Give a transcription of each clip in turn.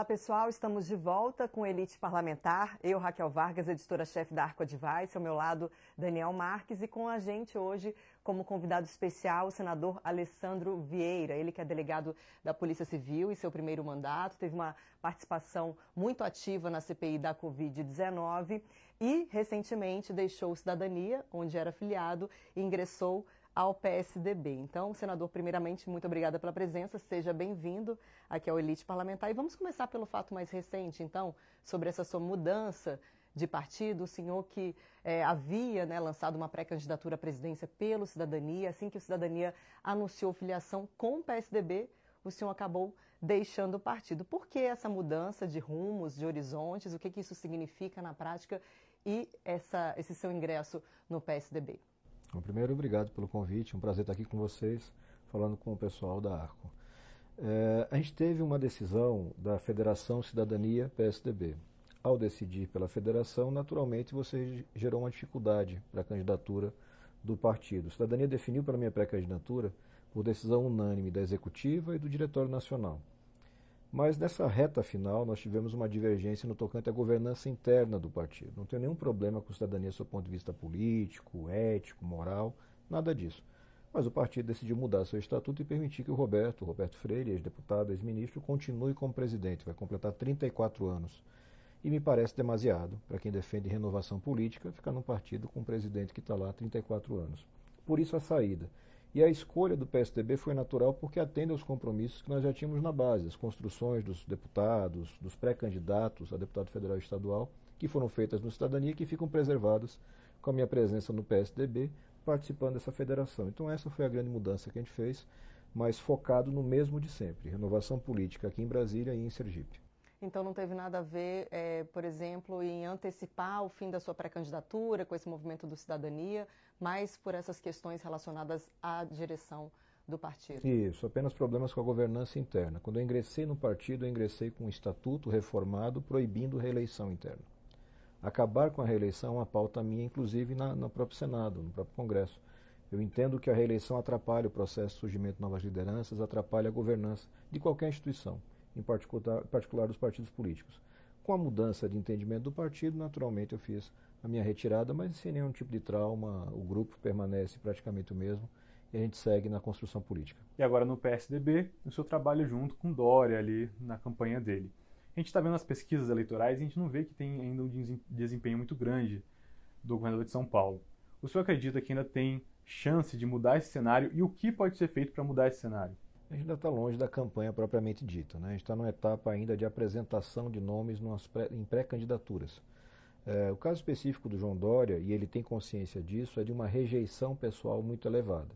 Olá pessoal, estamos de volta com Elite Parlamentar. Eu, Raquel Vargas, editora-chefe da Arco Advice, ao meu lado Daniel Marques. E com a gente hoje como convidado especial o senador Alessandro Vieira, ele que é delegado da Polícia Civil em seu primeiro mandato, teve uma participação muito ativa na CPI da Covid-19 e recentemente deixou cidadania, onde era filiado, e ingressou ao PSDB. Então, senador, primeiramente, muito obrigada pela presença, seja bem-vindo aqui ao Elite Parlamentar. E vamos começar pelo fato mais recente, então, sobre essa sua mudança de partido, o senhor que é, havia né, lançado uma pré-candidatura à presidência pelo Cidadania, assim que o Cidadania anunciou filiação com o PSDB, o senhor acabou deixando o partido. Por que essa mudança de rumos, de horizontes? O que, que isso significa na prática e essa, esse seu ingresso no PSDB? Bom, primeiro, obrigado pelo convite. Um prazer estar aqui com vocês, falando com o pessoal da Arco. É, a gente teve uma decisão da Federação Cidadania PSDB. Ao decidir pela federação, naturalmente você gerou uma dificuldade para a candidatura do partido. Cidadania definiu para a minha pré-candidatura por decisão unânime da Executiva e do Diretório Nacional. Mas nessa reta final nós tivemos uma divergência no tocante à governança interna do partido. Não tem nenhum problema com cidadania do ponto de vista político, ético, moral, nada disso. Mas o partido decidiu mudar seu estatuto e permitir que o Roberto, Roberto Freire, ex-deputado, ex-ministro, continue como presidente. Vai completar 34 anos. E me parece demasiado para quem defende renovação política ficar num partido com um presidente que está lá há 34 anos. Por isso a saída. E a escolha do PSDB foi natural porque atende aos compromissos que nós já tínhamos na base, as construções dos deputados, dos pré-candidatos a deputado federal e estadual, que foram feitas no Cidadania e que ficam preservadas com a minha presença no PSDB, participando dessa federação. Então essa foi a grande mudança que a gente fez, mas focado no mesmo de sempre, renovação política aqui em Brasília e em Sergipe. Então não teve nada a ver, é, por exemplo, em antecipar o fim da sua pré-candidatura com esse movimento do cidadania, mas por essas questões relacionadas à direção do partido. Isso, apenas problemas com a governança interna. Quando eu ingressei no partido, eu ingressei com um estatuto reformado proibindo reeleição interna. Acabar com a reeleição é uma pauta minha, inclusive na, no próprio Senado, no próprio Congresso. Eu entendo que a reeleição atrapalha o processo de surgimento de novas lideranças, atrapalha a governança de qualquer instituição em particular, particular dos partidos políticos. Com a mudança de entendimento do partido, naturalmente eu fiz a minha retirada, mas sem nenhum tipo de trauma, o grupo permanece praticamente o mesmo e a gente segue na construção política. E agora no PSDB, o seu trabalho junto com Dória ali na campanha dele. A gente está vendo as pesquisas eleitorais e a gente não vê que tem ainda um desempenho muito grande do governador de São Paulo. O senhor acredita que ainda tem chance de mudar esse cenário e o que pode ser feito para mudar esse cenário? A gente ainda está longe da campanha propriamente dita. Né? A gente está numa etapa ainda de apresentação de nomes pré, em pré-candidaturas. É, o caso específico do João Dória, e ele tem consciência disso, é de uma rejeição pessoal muito elevada.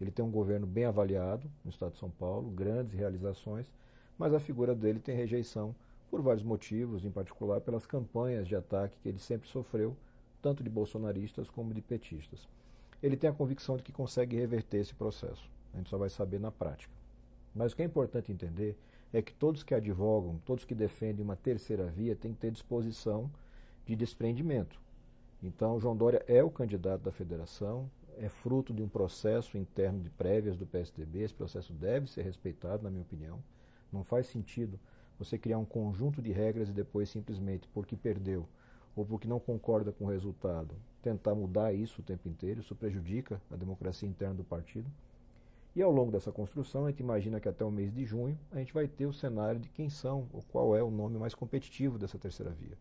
Ele tem um governo bem avaliado no estado de São Paulo, grandes realizações, mas a figura dele tem rejeição por vários motivos, em particular pelas campanhas de ataque que ele sempre sofreu, tanto de bolsonaristas como de petistas. Ele tem a convicção de que consegue reverter esse processo. A gente só vai saber na prática. Mas o que é importante entender é que todos que advogam, todos que defendem uma terceira via, têm que ter disposição de desprendimento. Então, João Dória é o candidato da federação, é fruto de um processo interno de prévias do PSDB. Esse processo deve ser respeitado, na minha opinião. Não faz sentido você criar um conjunto de regras e depois simplesmente porque perdeu ou porque não concorda com o resultado, tentar mudar isso o tempo inteiro. Isso prejudica a democracia interna do partido. E ao longo dessa construção, a gente imagina que até o mês de junho a gente vai ter o cenário de quem são ou qual é o nome mais competitivo dessa terceira via.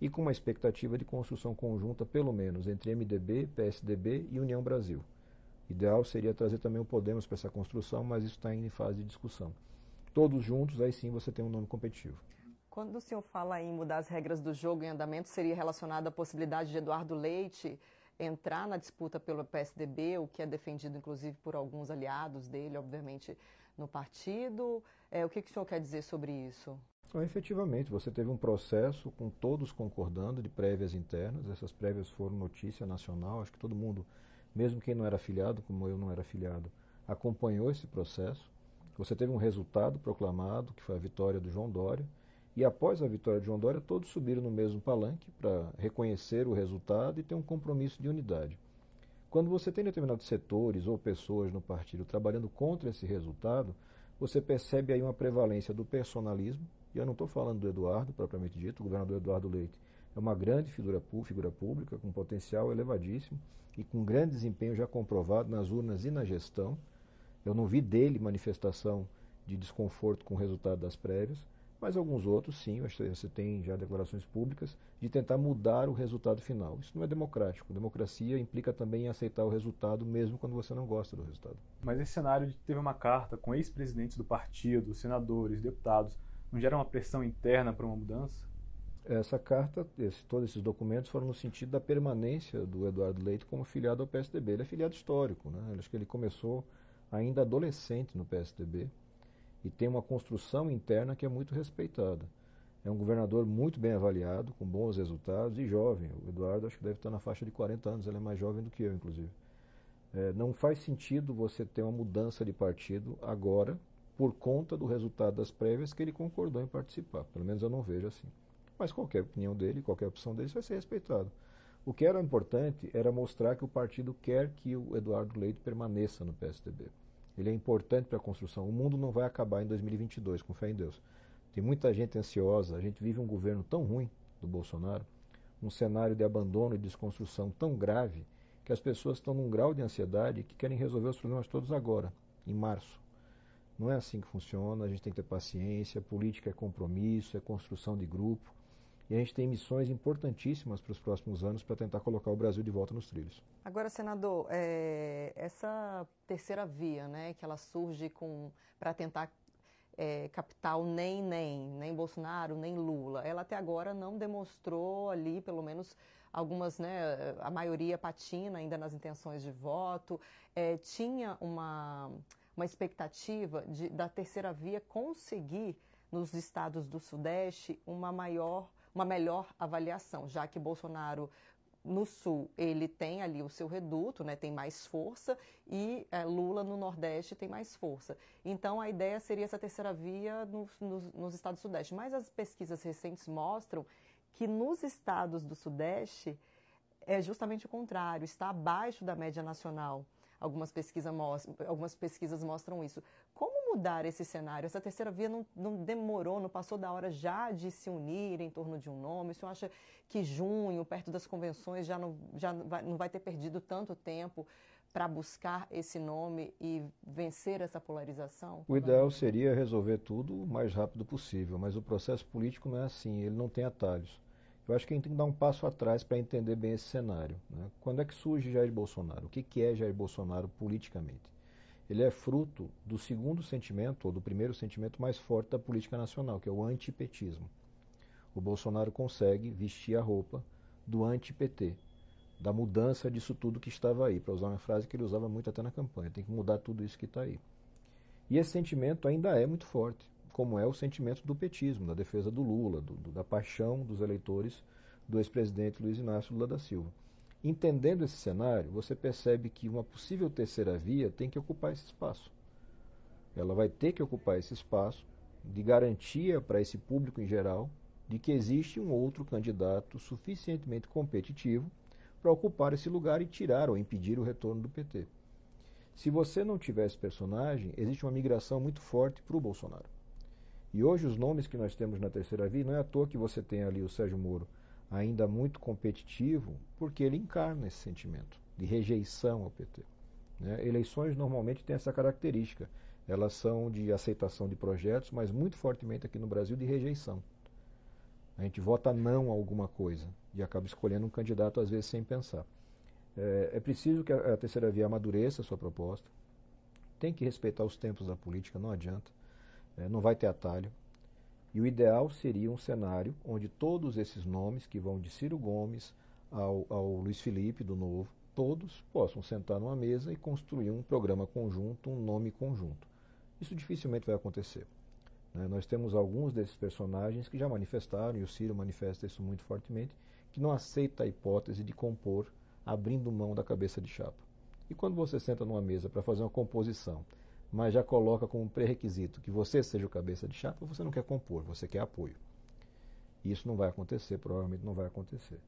E com uma expectativa de construção conjunta, pelo menos, entre MDB, PSDB e União Brasil. Ideal seria trazer também o Podemos para essa construção, mas isso está ainda em fase de discussão. Todos juntos, aí sim você tem um nome competitivo. Quando o senhor fala em mudar as regras do jogo em andamento, seria relacionado à possibilidade de Eduardo Leite entrar na disputa pelo PSDB, o que é defendido inclusive por alguns aliados dele, obviamente, no partido. É, o que, que o senhor quer dizer sobre isso? Então, efetivamente, você teve um processo com todos concordando de prévias internas. Essas prévias foram notícia nacional. Acho que todo mundo, mesmo quem não era afiliado, como eu não era afiliado, acompanhou esse processo. Você teve um resultado proclamado, que foi a vitória do João Dória. E após a vitória de João todos subiram no mesmo palanque para reconhecer o resultado e ter um compromisso de unidade. Quando você tem determinados setores ou pessoas no partido trabalhando contra esse resultado, você percebe aí uma prevalência do personalismo, e eu não estou falando do Eduardo, propriamente dito, o governador Eduardo Leite é uma grande figura, figura pública, com potencial elevadíssimo e com grande desempenho já comprovado nas urnas e na gestão. Eu não vi dele manifestação de desconforto com o resultado das prévias, mas alguns outros, sim, você tem já declarações públicas de tentar mudar o resultado final. Isso não é democrático. Democracia implica também em aceitar o resultado, mesmo quando você não gosta do resultado. Mas esse cenário de teve uma carta com ex-presidentes do partido, senadores, deputados, não gera uma pressão interna para uma mudança? Essa carta, esse, todos esses documentos foram no sentido da permanência do Eduardo Leite como filiado ao PSDB. Ele é filiado histórico, né? Acho que ele começou ainda adolescente no PSDB e tem uma construção interna que é muito respeitada. É um governador muito bem avaliado, com bons resultados e jovem. O Eduardo acho que deve estar na faixa de 40 anos, ele é mais jovem do que eu, inclusive. É, não faz sentido você ter uma mudança de partido agora por conta do resultado das prévias que ele concordou em participar. Pelo menos eu não vejo assim. Mas qualquer opinião dele, qualquer opção dele vai ser respeitado. O que era importante era mostrar que o partido quer que o Eduardo Leite permaneça no PSDB. Ele é importante para a construção. O mundo não vai acabar em 2022, com fé em Deus. Tem muita gente ansiosa, a gente vive um governo tão ruim do Bolsonaro, um cenário de abandono e desconstrução tão grave, que as pessoas estão num grau de ansiedade que querem resolver os problemas todos agora, em março. Não é assim que funciona, a gente tem que ter paciência, política é compromisso, é construção de grupo. E a gente tem missões importantíssimas para os próximos anos para tentar colocar o Brasil de volta nos trilhos. Agora, senador, é, essa terceira via, né, que ela surge para tentar é, captar o nem, nem, nem Bolsonaro, nem Lula, ela até agora não demonstrou ali, pelo menos algumas, né, a maioria patina ainda nas intenções de voto, é, tinha uma, uma expectativa de, da terceira via conseguir nos estados do Sudeste uma maior uma melhor avaliação, já que Bolsonaro no sul ele tem ali o seu reduto, né, tem mais força, e é, Lula no Nordeste tem mais força. Então a ideia seria essa terceira via no, no, nos estados do Sudeste. Mas as pesquisas recentes mostram que nos estados do Sudeste é justamente o contrário, está abaixo da média nacional. Algumas, pesquisa algumas pesquisas mostram isso. Como mudar esse cenário? Essa terceira via não, não, demorou, não passou da hora já de se unir em torno de um nome? O senhor acha que junho, perto das convenções, já não, já vai, não vai ter perdido tanto tempo para buscar esse nome e vencer essa polarização? O ideal seria resolver tudo o mais rápido possível, mas o processo político não é assim, ele não tem atalhos. Eu acho que a gente tem que dar um passo atrás para entender bem esse cenário. Né? Quando é que surge Jair Bolsonaro? O que, que é Jair Bolsonaro politicamente? Ele é fruto do segundo sentimento, ou do primeiro sentimento mais forte da política nacional, que é o antipetismo. O Bolsonaro consegue vestir a roupa do anti-PT, da mudança disso tudo que estava aí, para usar uma frase que ele usava muito até na campanha. Tem que mudar tudo isso que está aí. E esse sentimento ainda é muito forte como é o sentimento do petismo, da defesa do Lula, do, do, da paixão dos eleitores do ex-presidente Luiz Inácio Lula da Silva. Entendendo esse cenário, você percebe que uma possível terceira via tem que ocupar esse espaço. Ela vai ter que ocupar esse espaço de garantia para esse público em geral de que existe um outro candidato suficientemente competitivo para ocupar esse lugar e tirar ou impedir o retorno do PT. Se você não tiver esse personagem, existe uma migração muito forte para o Bolsonaro. E hoje os nomes que nós temos na terceira via, não é à toa que você tem ali o Sérgio Moro ainda muito competitivo, porque ele encarna esse sentimento de rejeição ao PT. Né? Eleições normalmente têm essa característica. Elas são de aceitação de projetos, mas muito fortemente aqui no Brasil de rejeição. A gente vota não a alguma coisa e acaba escolhendo um candidato às vezes sem pensar. É, é preciso que a, a terceira via amadureça a sua proposta. Tem que respeitar os tempos da política, não adianta é, não vai ter atalho. E o ideal seria um cenário onde todos esses nomes, que vão de Ciro Gomes ao, ao Luiz Felipe, do Novo, todos possam sentar numa mesa e construir um programa conjunto, um nome conjunto. Isso dificilmente vai acontecer. Né? Nós temos alguns desses personagens que já manifestaram, e o Ciro manifesta isso muito fortemente, que não aceita a hipótese de compor abrindo mão da cabeça de chapa. E quando você senta numa mesa para fazer uma composição mas já coloca como pré-requisito que você seja o cabeça de chapa, você não quer compor, você quer apoio. Isso não vai acontecer, provavelmente não vai acontecer.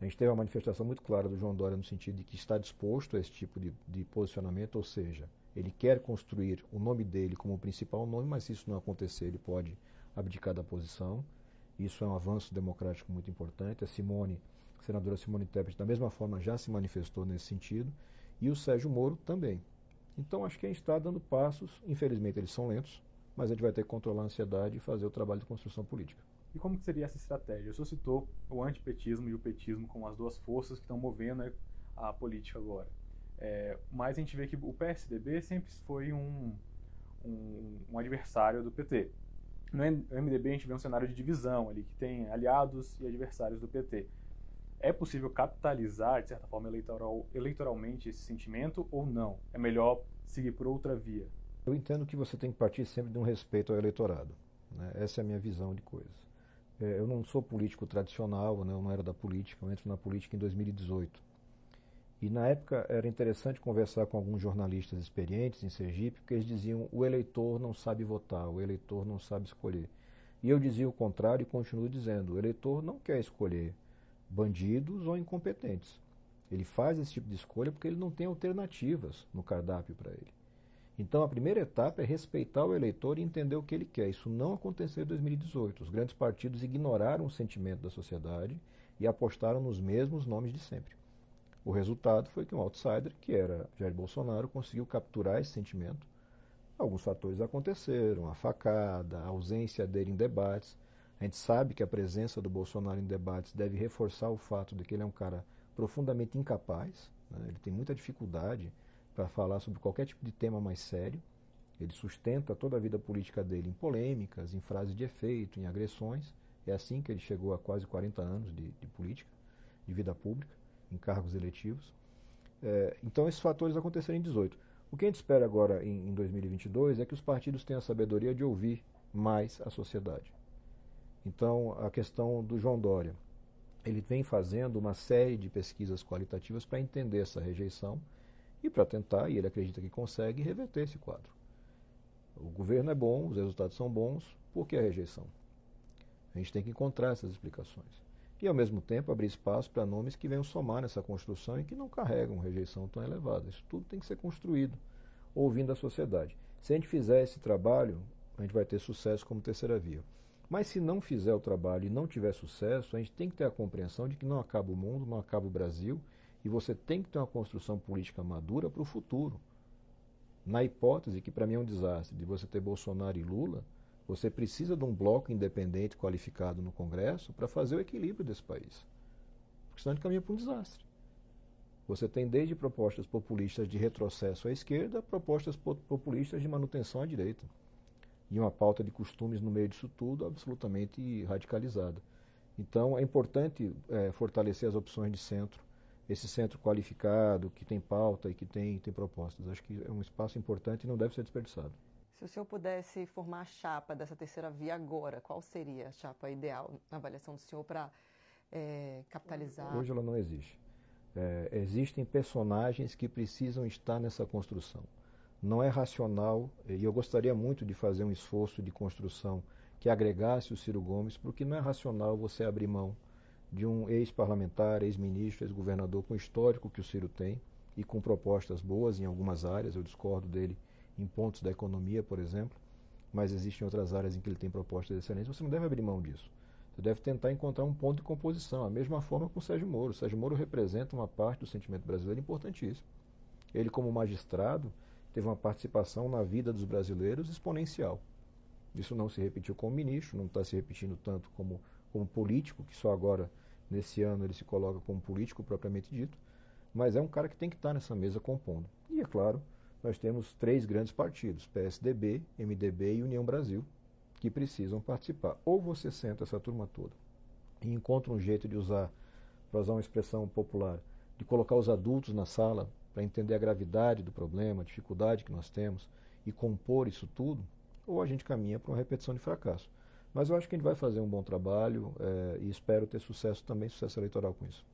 A gente teve uma manifestação muito clara do João Dória no sentido de que está disposto a esse tipo de, de posicionamento, ou seja, ele quer construir o nome dele como o principal nome, mas se isso não acontecer, ele pode abdicar da posição. Isso é um avanço democrático muito importante. A Simone, a senadora Simone Tebet, da mesma forma, já se manifestou nesse sentido. E o Sérgio Moro também. Então, acho que a gente está dando passos. Infelizmente, eles são lentos, mas a gente vai ter que controlar a ansiedade e fazer o trabalho de construção política. E como que seria essa estratégia? O senhor citou o antipetismo e o petismo como as duas forças que estão movendo a política agora. É, mas a gente vê que o PSDB sempre foi um, um, um, adversário do PT. No MDB a gente vê um cenário de divisão ali, que tem aliados e adversários do PT. É possível capitalizar, de certa forma, eleitoral, eleitoralmente esse sentimento ou não? É melhor seguir por outra via? Eu entendo que você tem que partir sempre de um respeito ao eleitorado. Né? Essa é a minha visão de coisas. É, eu não sou político tradicional, né? eu não era da política, eu entro na política em 2018. E na época era interessante conversar com alguns jornalistas experientes em Sergipe, porque eles diziam o eleitor não sabe votar, o eleitor não sabe escolher. E eu dizia o contrário e continuo dizendo, o eleitor não quer escolher bandidos ou incompetentes. Ele faz esse tipo de escolha porque ele não tem alternativas no cardápio para ele. Então a primeira etapa é respeitar o eleitor e entender o que ele quer. Isso não aconteceu em 2018. Os grandes partidos ignoraram o sentimento da sociedade e apostaram nos mesmos nomes de sempre. O resultado foi que um outsider, que era Jair Bolsonaro, conseguiu capturar esse sentimento. Alguns fatores aconteceram, a facada, a ausência dele em debates. A gente sabe que a presença do Bolsonaro em debates deve reforçar o fato de que ele é um cara profundamente incapaz, né? ele tem muita dificuldade para falar sobre qualquer tipo de tema mais sério. Ele sustenta toda a vida política dele em polêmicas, em frases de efeito, em agressões. É assim que ele chegou a quase 40 anos de, de política, de vida pública em cargos eletivos. É, então, esses fatores aconteceram em 18. O que a gente espera agora em, em 2022 é que os partidos tenham a sabedoria de ouvir mais a sociedade. Então, a questão do João Dória. Ele vem fazendo uma série de pesquisas qualitativas para entender essa rejeição e para tentar, e ele acredita que consegue, reverter esse quadro. O governo é bom, os resultados são bons, por que a rejeição? A gente tem que encontrar essas explicações e, ao mesmo tempo, abrir espaço para nomes que venham somar nessa construção e que não carregam rejeição tão elevada. Isso tudo tem que ser construído, ouvindo a sociedade. Se a gente fizer esse trabalho, a gente vai ter sucesso como terceira via. Mas se não fizer o trabalho e não tiver sucesso, a gente tem que ter a compreensão de que não acaba o mundo, não acaba o Brasil, e você tem que ter uma construção política madura para o futuro. Na hipótese, que para mim é um desastre, de você ter Bolsonaro e Lula, você precisa de um bloco independente qualificado no Congresso para fazer o equilíbrio desse país. Porque senão a gente caminha para um desastre. Você tem desde propostas populistas de retrocesso à esquerda, propostas populistas de manutenção à direita. E uma pauta de costumes no meio disso tudo absolutamente radicalizada. Então é importante é, fortalecer as opções de centro, esse centro qualificado, que tem pauta e que tem, tem propostas. Acho que é um espaço importante e não deve ser desperdiçado. Se o senhor pudesse formar a chapa dessa terceira via agora, qual seria a chapa ideal na avaliação do senhor para é, capitalizar? Hoje ela não existe. É, existem personagens que precisam estar nessa construção. Não é racional, e eu gostaria muito de fazer um esforço de construção que agregasse o Ciro Gomes, porque não é racional você abrir mão de um ex-parlamentar, ex-ministro, ex-governador com o histórico que o Ciro tem e com propostas boas em algumas áreas, eu discordo dele em pontos da economia, por exemplo, mas existem outras áreas em que ele tem propostas excelentes, você não deve abrir mão disso. Você deve tentar encontrar um ponto de composição. A mesma forma com o Sérgio Moro. O Sérgio Moro representa uma parte do sentimento brasileiro importantíssima. Ele, como magistrado, teve uma participação na vida dos brasileiros exponencial. Isso não se repetiu como ministro, não está se repetindo tanto como, como político, que só agora, nesse ano, ele se coloca como político propriamente dito, mas é um cara que tem que estar nessa mesa compondo. E, é claro, nós temos três grandes partidos, PSDB, MDB e União Brasil, que precisam participar. Ou você senta essa turma toda e encontra um jeito de usar, para usar uma expressão popular, de colocar os adultos na sala para entender a gravidade do problema, a dificuldade que nós temos e compor isso tudo, ou a gente caminha para uma repetição de fracasso. Mas eu acho que a gente vai fazer um bom trabalho é, e espero ter sucesso também, sucesso eleitoral com isso.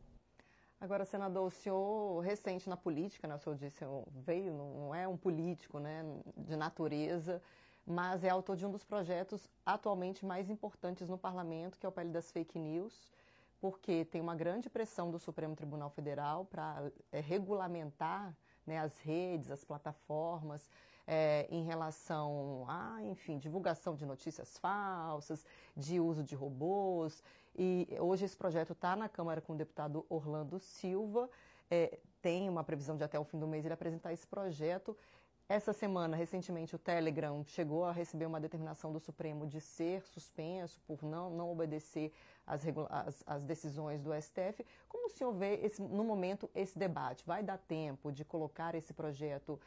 Agora, senador, o senhor recente na política, né, o senhor disse, veio, não é um político né, de natureza, mas é autor de um dos projetos atualmente mais importantes no parlamento, que é o PL das Fake News, porque tem uma grande pressão do Supremo Tribunal Federal para é, regulamentar né, as redes, as plataformas, é, em relação a, enfim, divulgação de notícias falsas, de uso de robôs. E hoje esse projeto está na Câmara com o deputado Orlando Silva. É, tem uma previsão de até o fim do mês ele apresentar esse projeto. Essa semana, recentemente, o Telegram chegou a receber uma determinação do Supremo de ser suspenso por não, não obedecer às, às, às decisões do STF. Como o senhor vê, esse, no momento, esse debate? Vai dar tempo de colocar esse projeto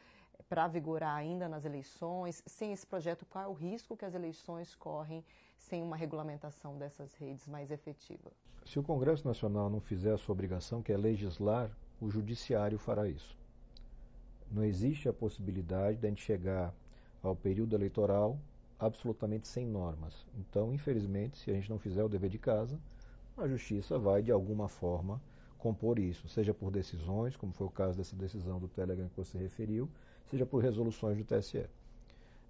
para vigorar ainda nas eleições? Sem esse projeto, qual é o risco que as eleições correm sem uma regulamentação dessas redes mais efetiva? Se o Congresso Nacional não fizer a sua obrigação, que é legislar, o Judiciário fará isso não existe a possibilidade de a gente chegar ao período eleitoral absolutamente sem normas. Então, infelizmente, se a gente não fizer o dever de casa, a justiça vai, de alguma forma, compor isso, seja por decisões, como foi o caso dessa decisão do Telegram que você referiu, seja por resoluções do TSE.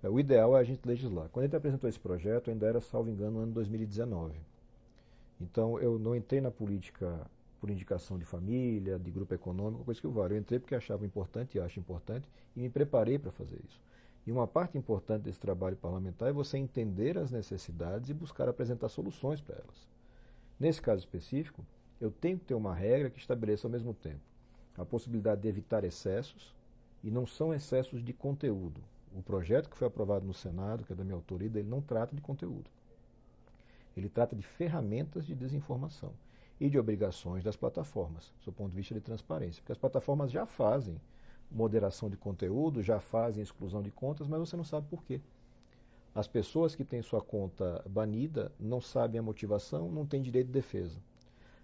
É, o ideal é a gente legislar. Quando a gente apresentou esse projeto, ainda era, salvo engano, no ano 2019. Então, eu não entrei na política por indicação de família, de grupo econômico, coisa que eu vale. Eu entrei porque achava importante e acho importante e me preparei para fazer isso. E uma parte importante desse trabalho parlamentar é você entender as necessidades e buscar apresentar soluções para elas. Nesse caso específico, eu tenho que ter uma regra que estabeleça ao mesmo tempo a possibilidade de evitar excessos, e não são excessos de conteúdo. O projeto que foi aprovado no Senado, que é da minha autoria, ele não trata de conteúdo. Ele trata de ferramentas de desinformação e de obrigações das plataformas, do ponto de vista de transparência. Porque as plataformas já fazem moderação de conteúdo, já fazem exclusão de contas, mas você não sabe por quê. As pessoas que têm sua conta banida não sabem a motivação, não têm direito de defesa.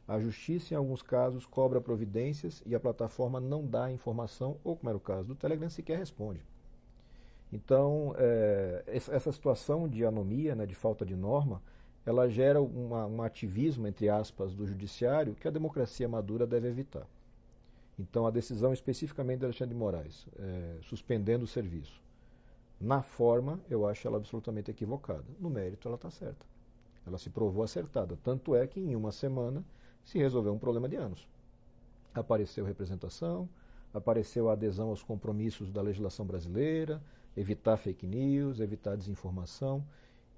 A justiça, em alguns casos, cobra providências e a plataforma não dá informação, ou como era o caso do Telegram, sequer responde. Então, é, essa situação de anomia, né, de falta de norma, ela gera uma, um ativismo, entre aspas, do judiciário que a democracia madura deve evitar. Então, a decisão especificamente de Alexandre de Moraes, é, suspendendo o serviço, na forma, eu acho ela absolutamente equivocada. No mérito, ela está certa. Ela se provou acertada. Tanto é que, em uma semana, se resolveu um problema de anos. Apareceu representação, apareceu a adesão aos compromissos da legislação brasileira, evitar fake news, evitar desinformação.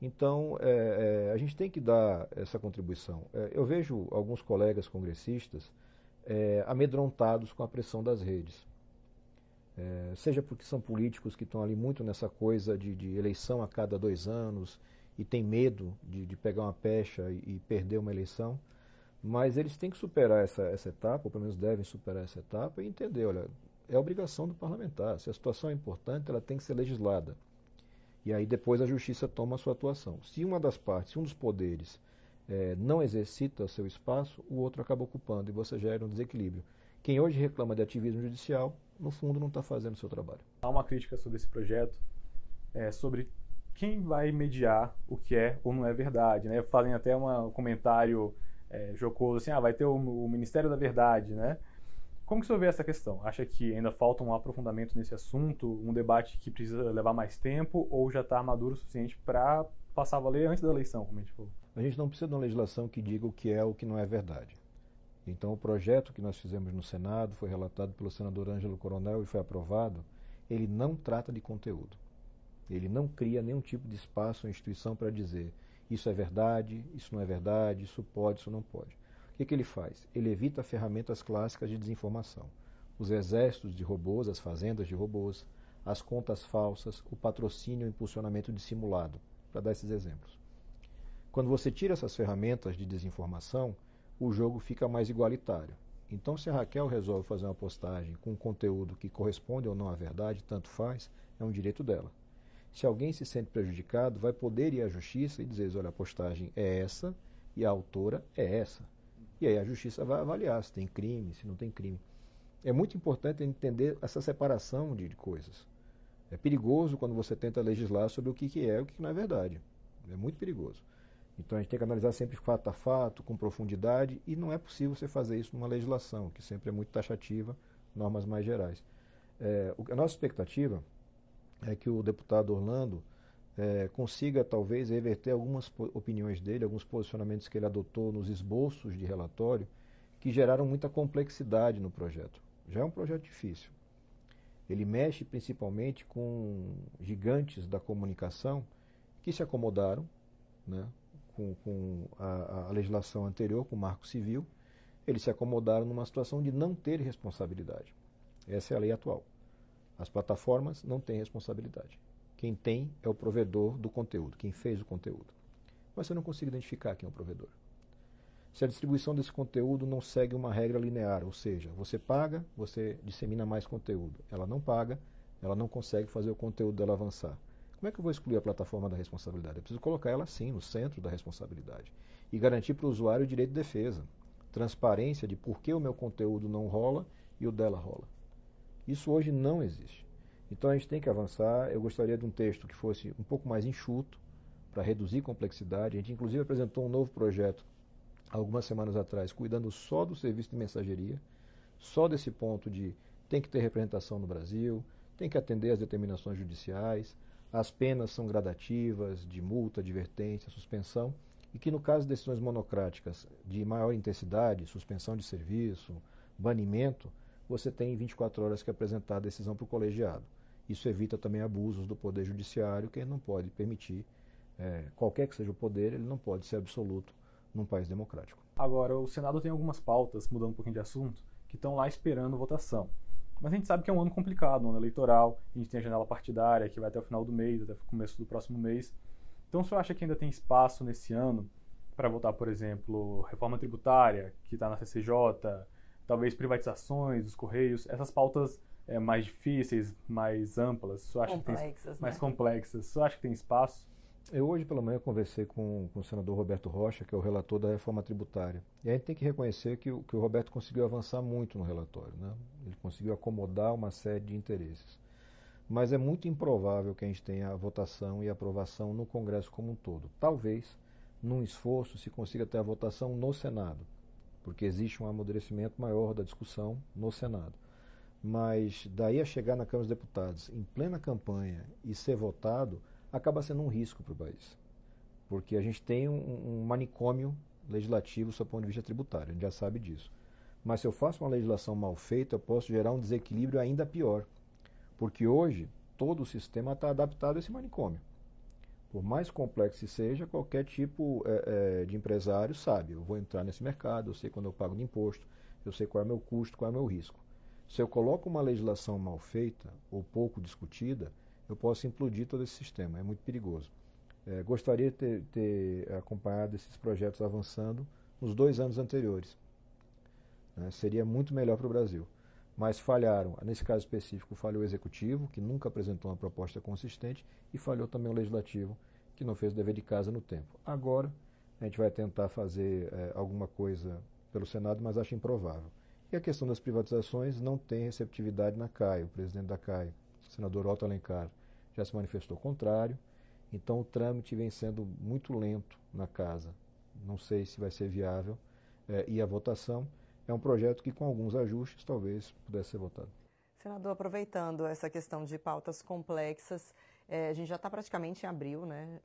Então, é, é, a gente tem que dar essa contribuição. É, eu vejo alguns colegas congressistas é, amedrontados com a pressão das redes. É, seja porque são políticos que estão ali muito nessa coisa de, de, eleição a cada dois anos e tem medo de, de pegar uma pecha e, e, perder uma eleição, mas eles têm que superar essa, essa etapa, ou pelo menos devem superar essa etapa e entender, olha, é obrigação do parlamentar. Se a situação é importante, ela tem que ser legislada. E aí depois a justiça toma a sua atuação. Se uma das partes, um dos poderes, é, não exercita seu espaço, o outro acaba ocupando e você gera um desequilíbrio. Quem hoje reclama de ativismo judicial, no fundo, não está fazendo o seu trabalho. Há uma crítica sobre esse projeto, é, sobre quem vai mediar o que é ou não é verdade. Né? Falem até uma, um comentário é, jocoso assim, ah, vai ter o, o Ministério da Verdade, né? Como que o senhor vê essa questão? Acha que ainda falta um aprofundamento nesse assunto, um debate que precisa levar mais tempo, ou já está maduro o suficiente para passar a valer antes da eleição, como a gente falou? A gente não precisa de uma legislação que diga o que é ou o que não é verdade. Então, o projeto que nós fizemos no Senado foi relatado pelo senador Ângelo Coronel e foi aprovado. Ele não trata de conteúdo. Ele não cria nenhum tipo de espaço ou instituição para dizer isso é verdade, isso não é verdade, isso pode, isso não pode que, que ele faz? Ele evita ferramentas clássicas de desinformação. Os exércitos de robôs, as fazendas de robôs, as contas falsas, o patrocínio e o impulsionamento dissimulado, para dar esses exemplos. Quando você tira essas ferramentas de desinformação, o jogo fica mais igualitário. Então, se a Raquel resolve fazer uma postagem com um conteúdo que corresponde ou não à verdade, tanto faz, é um direito dela. Se alguém se sente prejudicado, vai poder ir à justiça e dizer: olha, a postagem é essa e a autora é essa. E aí a justiça vai avaliar se tem crime, se não tem crime. É muito importante entender essa separação de, coisas. É perigoso quando você tenta legislar sobre o que, que é e o que, que não é verdade. É muito perigoso. Então a gente tem que analisar sempre fato a fato, com profundidade, e não é possível você fazer isso numa legislação, que sempre é muito taxativa, normas mais gerais. É, a nossa expectativa é que o deputado Orlando é, consiga talvez reverter algumas opiniões dele, alguns posicionamentos que ele adotou nos esboços de relatório, que geraram muita complexidade no projeto. Já é um projeto difícil. Ele mexe principalmente com gigantes da comunicação que se acomodaram né, com, com a, a, legislação anterior, com o Marco Civil. Eles se acomodaram numa situação de não ter responsabilidade. Essa é a lei atual. As plataformas não têm responsabilidade. Quem tem é o provedor do conteúdo, quem fez o conteúdo. Mas você não consegue identificar quem é o provedor. Se a distribuição desse conteúdo não segue uma regra linear, ou seja, você paga, você dissemina mais conteúdo. Ela não paga, ela não consegue fazer o conteúdo dela avançar. Como é que eu vou excluir a plataforma da responsabilidade? Eu preciso colocar ela sim no centro da responsabilidade e garantir para o usuário o direito de defesa, transparência de por que o meu conteúdo não rola e o dela rola. Isso hoje não existe. Então a gente tem que avançar. Eu gostaria de um texto que fosse um pouco mais enxuto, para reduzir complexidade. A gente, inclusive, apresentou um novo projeto algumas semanas atrás, cuidando só do serviço de mensageria, só desse ponto de tem que ter representação no Brasil, tem que atender às determinações judiciais, as penas são gradativas, de multa, advertência, suspensão, e que no caso de decisões monocráticas de maior intensidade, suspensão de serviço, banimento, você tem 24 horas que apresentar a decisão para o colegiado. Isso evita também abusos do Poder Judiciário, que ele não pode permitir, é, qualquer que seja o poder, ele não pode ser absoluto num país democrático. Agora, o Senado tem algumas pautas, mudando um pouquinho de assunto, que estão lá esperando votação. Mas a gente sabe que é um ano complicado, um ano eleitoral, a gente tem a janela partidária que vai até o final do mês, até o começo do próximo mês. Então, o senhor acha que ainda tem espaço nesse ano para votar, por exemplo, reforma tributária, que está na CCJ, talvez privatizações dos Correios, essas pautas é, mais difíceis, mais amplas, só acha complexas, que tem, né? mais complexas, só acha que tem espaço? Eu hoje pela manhã conversei com, com, o senador Roberto Rocha, que é o relator da reforma tributária. E a gente tem que reconhecer que, que o Roberto conseguiu avançar muito no relatório. Né? Ele conseguiu acomodar uma série de interesses. Mas é muito improvável que a gente tenha a votação e aprovação no Congresso como um todo. Talvez, num esforço, se consiga ter a votação no Senado porque existe um amadurecimento maior da discussão no Senado. Mas daí a chegar na Câmara dos Deputados em plena campanha e ser votado, acaba sendo um risco para o país. Porque a gente tem um, um manicômio legislativo do ponto de vista tributário, a gente já sabe disso. Mas se eu faço uma legislação mal feita, eu posso gerar um desequilíbrio ainda pior. Porque hoje todo o sistema está adaptado a esse manicômio. Por mais complexo que seja, qualquer tipo é, é, de empresário sabe, eu vou entrar nesse mercado, eu sei quando eu pago de imposto, eu sei qual é o meu custo, qual é o meu risco. Se eu coloco uma legislação mal feita ou pouco discutida, eu posso implodir todo esse sistema, é muito perigoso. É, gostaria de ter, ter, acompanhado esses projetos avançando nos dois anos anteriores. Né? Seria muito melhor para o Brasil mas falharam. Nesse caso específico, falhou o executivo, que nunca apresentou uma proposta consistente, e falhou também o legislativo, que não fez o dever de casa no tempo. Agora, a gente vai tentar fazer é, alguma coisa pelo Senado, mas acho improvável. E a questão das privatizações não tem receptividade na CAI. O presidente da CAI, senador Otto Alencar, já se manifestou contrário. Então o trâmite vem sendo muito lento na casa. Não sei se vai ser viável. É, e a votação é um projeto que, com alguns ajustes, talvez pudesse ser votado. Senador, aproveitando essa questão de pautas complexas, é, a gente já está praticamente em abril, né?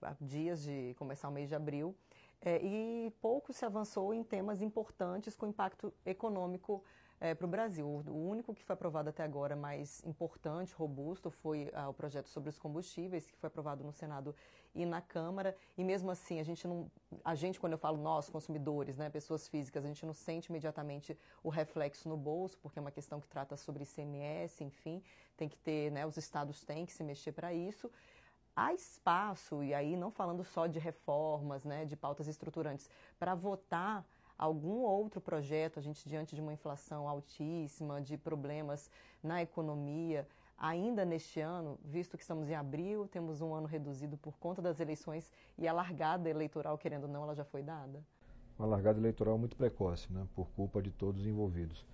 Há dias de começar o mês de abril, é, e pouco se avançou em temas importantes com impacto econômico é, para o Brasil. O único que foi aprovado até agora mais importante, robusto, foi ah, o projeto sobre os combustíveis, que foi aprovado no Senado e na Câmara. E mesmo assim, a gente não. A gente, quando eu falo nós, consumidores, né, pessoas físicas, a gente não sente imediatamente o reflexo no bolso, porque é uma questão que trata sobre ICMS, enfim, tem que ter, né, os estados têm que se mexer para isso há espaço, e aí não falando só de reformas, né, de pautas estruturantes, para votar algum outro projeto, a gente diante de uma inflação altíssima, de problemas na economia, ainda neste ano, visto que estamos em abril, temos um ano reduzido por conta das eleições e a largada eleitoral, querendo ou não, ela já foi dada? Uma largada eleitoral muito precoce, né, por culpa de todos os envolvidos.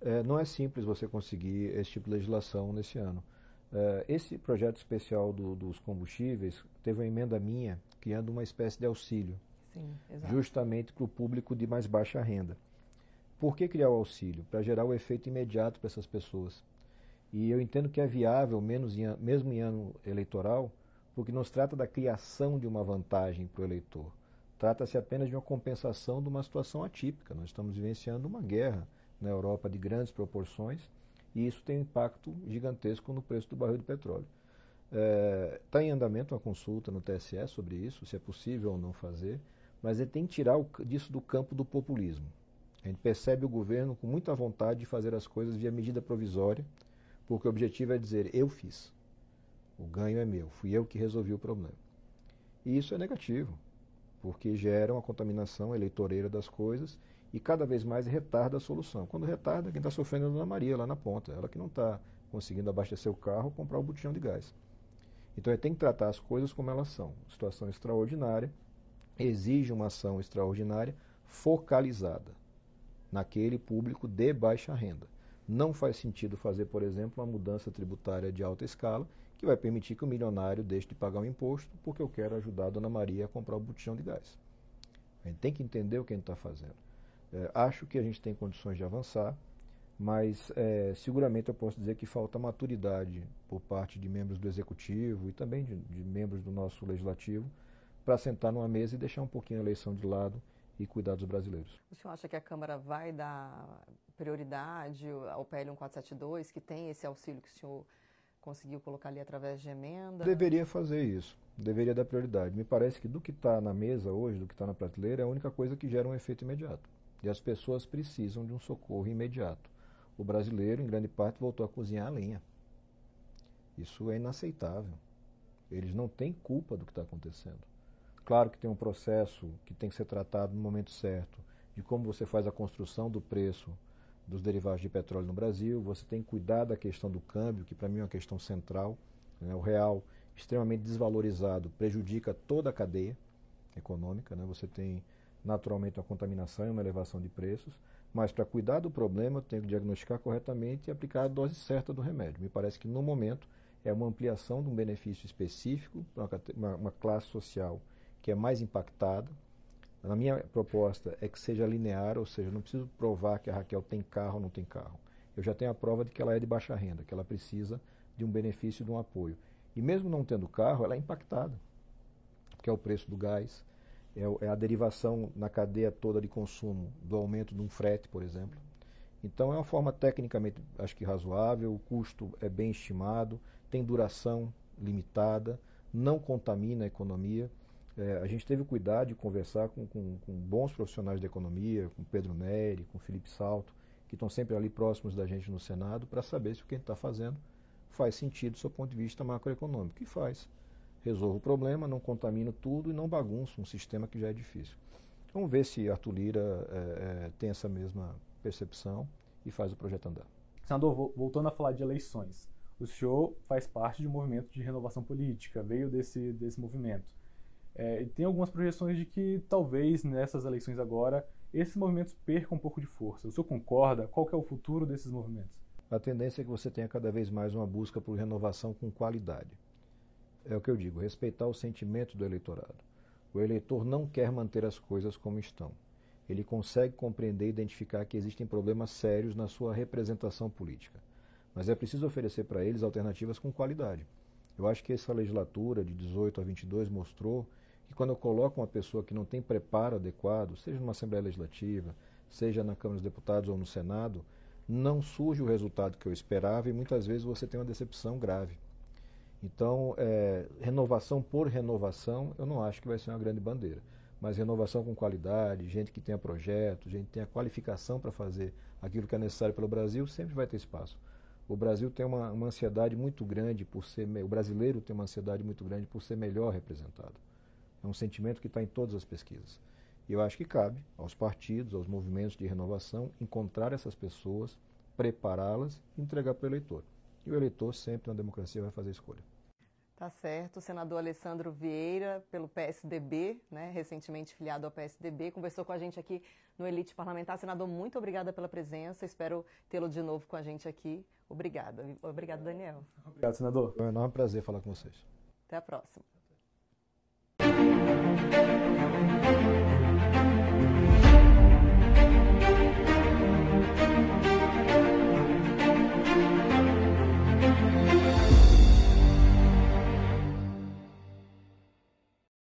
É, não é simples você conseguir esse tipo de legislação nesse ano. É, esse projeto especial do, dos combustíveis teve uma emenda minha criando uma espécie de auxílio Sim, justamente para o público de mais baixa renda. Por que criar o auxílio? Para gerar o efeito imediato para essas pessoas. E eu entendo que é viável, menos em, mesmo em ano eleitoral, porque não se trata da criação de uma vantagem para o eleitor. Trata-se apenas de uma compensação de uma situação atípica. Nós estamos vivenciando uma guerra na Europa de grandes proporções E isso tem um impacto gigantesco no preço do barril de petróleo. Está é, em andamento uma consulta no TSE sobre isso, se é possível ou não fazer, mas ele tem que tirar o, disso do campo do populismo. A gente percebe o governo com muita vontade de fazer as coisas via medida provisória, porque o objetivo é dizer: eu fiz, o ganho é meu, fui eu que resolvi o problema. E isso é negativo, porque gera uma contaminação eleitoreira das coisas e cada vez mais retarda a solução. Quando retarda, quem está sofrendo é a Dona Maria lá na ponta, ela que não está conseguindo abastecer o carro ou comprar o botijão de gás. Então ele tem que tratar as coisas como elas são. Situação extraordinária exige uma ação extraordinária focalizada naquele público de baixa renda. Não faz sentido fazer, por exemplo, uma mudança tributária de alta escala que vai permitir que o milionário deixe de pagar o um imposto porque eu quero ajudar a Dona Maria a comprar o botijão de gás. A gente tem que entender o que a gente está fazendo. É, acho que a gente tem condições de avançar, mas é, seguramente eu posso dizer que falta maturidade por parte de membros do Executivo e também de, de membros do nosso Legislativo para sentar numa mesa e deixar um pouquinho a eleição de lado e cuidar dos brasileiros. O senhor acha que a Câmara vai dar prioridade ao PL 1472, que tem esse auxílio que o senhor conseguiu colocar ali através de emenda? Deveria fazer isso, deveria dar prioridade. Me parece que do que está na mesa hoje, do que está na prateleira, é a única coisa que gera um efeito imediato. E as pessoas precisam de um socorro imediato. O brasileiro, em grande parte, voltou a cozinhar a lenha. Isso é inaceitável. Eles não têm culpa do que está acontecendo. Claro que tem um processo que tem que ser tratado no momento certo, de como você faz a construção do preço dos derivados de petróleo no Brasil, você tem que cuidar da questão do câmbio, que para mim é uma questão central. Né? O real extremamente desvalorizado prejudica toda a cadeia econômica, né? você tem naturalmente uma contaminação e uma elevação de preços, mas para cuidar do problema tem que diagnosticar corretamente e aplicar a dose certa do remédio. Me parece que no momento é uma ampliação de um benefício específico para uma, uma classe social que é mais impactada. A minha proposta é que seja linear, ou seja, não preciso provar que a Raquel tem carro ou não tem carro. Eu já tenho a prova de que ela é de baixa renda, que ela precisa de um benefício, de um apoio. E mesmo não tendo carro, ela é impactada, que é o preço do gás, é, é a derivação na cadeia toda de consumo do aumento de um frete, por exemplo. Então é uma forma tecnicamente, acho que razoável, o custo é bem estimado, tem duração limitada, não contamina a economia. É, a gente teve o cuidado de conversar com, com, com, bons profissionais da economia, com Pedro Neri, com Felipe Salto, que estão sempre ali próximos da gente no Senado, para saber se o que a gente está fazendo faz sentido do seu ponto de vista macroeconômico. E faz. Resolvo o problema, não contamino tudo e não bagunço um sistema que já é difícil. Vamos ver se Arthur Lira é, é, tem essa mesma percepção e faz o projeto andar. Senador, voltando a falar de eleições, o senhor faz parte de um movimento de renovação política, veio desse, desse movimento. É, e tem algumas projeções de que talvez nessas eleições agora esses movimentos percam um pouco de força. O senhor concorda? Qual é o futuro desses movimentos? A tendência é que você tenha cada vez mais uma busca por renovação com qualidade. É o que eu digo, respeitar o sentimento do eleitorado. O eleitor não quer manter as coisas como estão. Ele consegue compreender e identificar que existem problemas sérios na sua representação política. Mas é preciso oferecer para eles alternativas com qualidade. Eu acho que essa legislatura de 18 a 22 mostrou que quando eu coloco uma pessoa que não tem preparo adequado, seja numa Assembleia Legislativa, seja na Câmara dos Deputados ou no Senado, não surge o resultado que eu esperava e muitas vezes você tem uma decepção grave. Então, é, renovação por renovação, eu não acho que vai ser uma grande bandeira. Mas renovação com qualidade, gente que tenha projeto, gente que tenha qualificação para fazer aquilo que é necessário pelo Brasil, sempre vai ter espaço. O Brasil tem uma, uma ansiedade muito grande por ser. O brasileiro tem uma ansiedade muito grande por ser melhor representado. É um sentimento que está em todas as pesquisas. E eu acho que cabe aos partidos, aos movimentos de renovação, encontrar essas pessoas, prepará-las e entregar para o eleitor. E o eleitor sempre na democracia vai fazer a escolha. Tá certo. O senador Alessandro Vieira, pelo PSDB, né, recentemente filiado ao PSDB, conversou com a gente aqui no Elite Parlamentar. Senador, muito obrigada pela presença. Espero tê-lo de novo com a gente aqui. Obrigada. Obrigado, Daniel. Obrigado, senador. Foi um enorme prazer falar com vocês. Até a próxima.